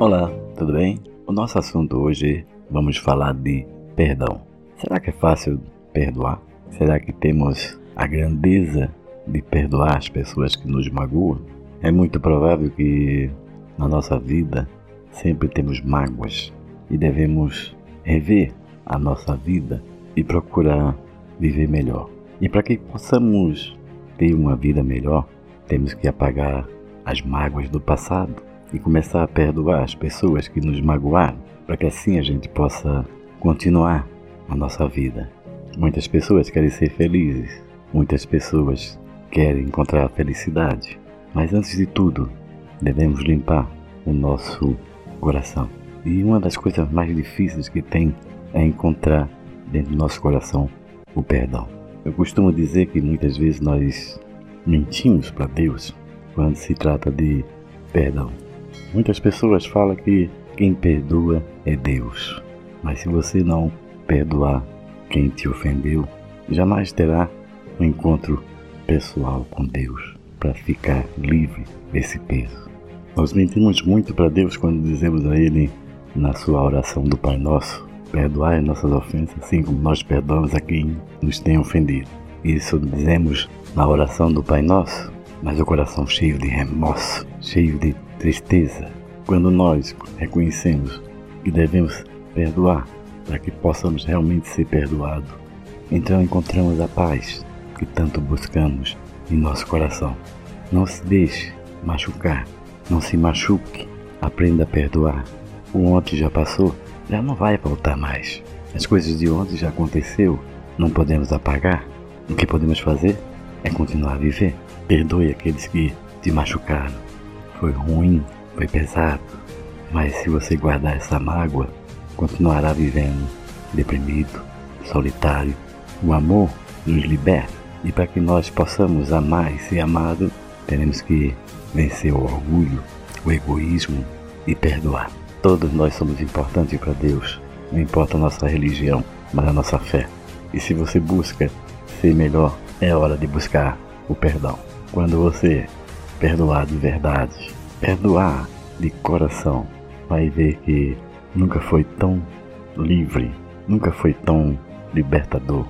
Olá, tudo bem? O nosso assunto hoje vamos falar de perdão. Será que é fácil perdoar? Será que temos a grandeza de perdoar as pessoas que nos magoam? É muito provável que na nossa vida sempre temos mágoas e devemos rever a nossa vida e procurar viver melhor. E para que possamos ter uma vida melhor, temos que apagar as mágoas do passado e começar a perdoar as pessoas que nos magoaram, para que assim a gente possa continuar a nossa vida. Muitas pessoas querem ser felizes, muitas pessoas querem encontrar a felicidade, mas antes de tudo, devemos limpar o nosso coração. E uma das coisas mais difíceis que tem é encontrar dentro do nosso coração o perdão. Eu costumo dizer que muitas vezes nós mentimos para Deus quando se trata de perdão. Muitas pessoas falam que quem perdoa é Deus, mas se você não perdoar quem te ofendeu, jamais terá um encontro pessoal com Deus para ficar livre desse peso. Nós mentimos muito para Deus quando dizemos a Ele na sua oração do Pai Nosso, perdoai nossas ofensas, assim como nós perdoamos a quem nos tem ofendido. Isso dizemos na oração do Pai Nosso, mas o coração cheio de remorso, cheio de tristeza. Quando nós reconhecemos que devemos perdoar para que possamos realmente ser perdoados, então encontramos a paz que tanto buscamos em nosso coração. Não se deixe machucar, não se machuque, aprenda a perdoar. O ontem já passou, já não vai voltar mais. As coisas de ontem já aconteceu, não podemos apagar. O que podemos fazer é continuar a viver. Perdoe aqueles que te machucaram. Foi ruim, foi pesado, mas se você guardar essa mágoa, continuará vivendo deprimido, solitário. O amor nos liberta e para que nós possamos amar e ser amados, teremos que vencer o orgulho, o egoísmo e perdoar. Todos nós somos importantes para Deus. Não importa a nossa religião, mas a nossa fé. E se você busca ser melhor, é hora de buscar o perdão. Quando você perdoar de verdade, perdoar de coração, vai ver que nunca foi tão livre, nunca foi tão libertador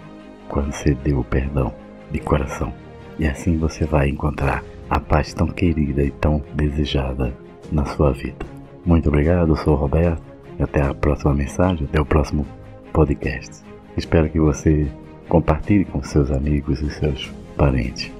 quando você deu o perdão de coração. E assim você vai encontrar a paz tão querida e tão desejada na sua vida. Muito obrigado, eu sou o Roberto. E até a próxima mensagem, até o próximo podcast. Espero que você compartilhe com seus amigos e seus parentes.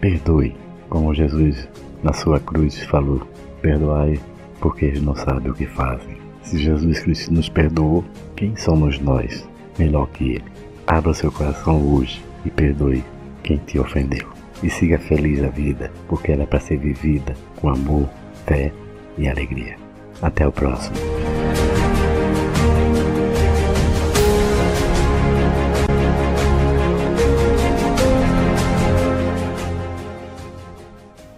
Perdoe, como Jesus na sua cruz falou: perdoai, porque eles não sabem o que fazem. Se Jesus Cristo nos perdoou, quem somos nós melhor que Ele? Abra seu coração hoje e perdoe quem te ofendeu. E siga feliz a vida, porque ela é para ser vivida com amor, fé e alegria. Até o próximo.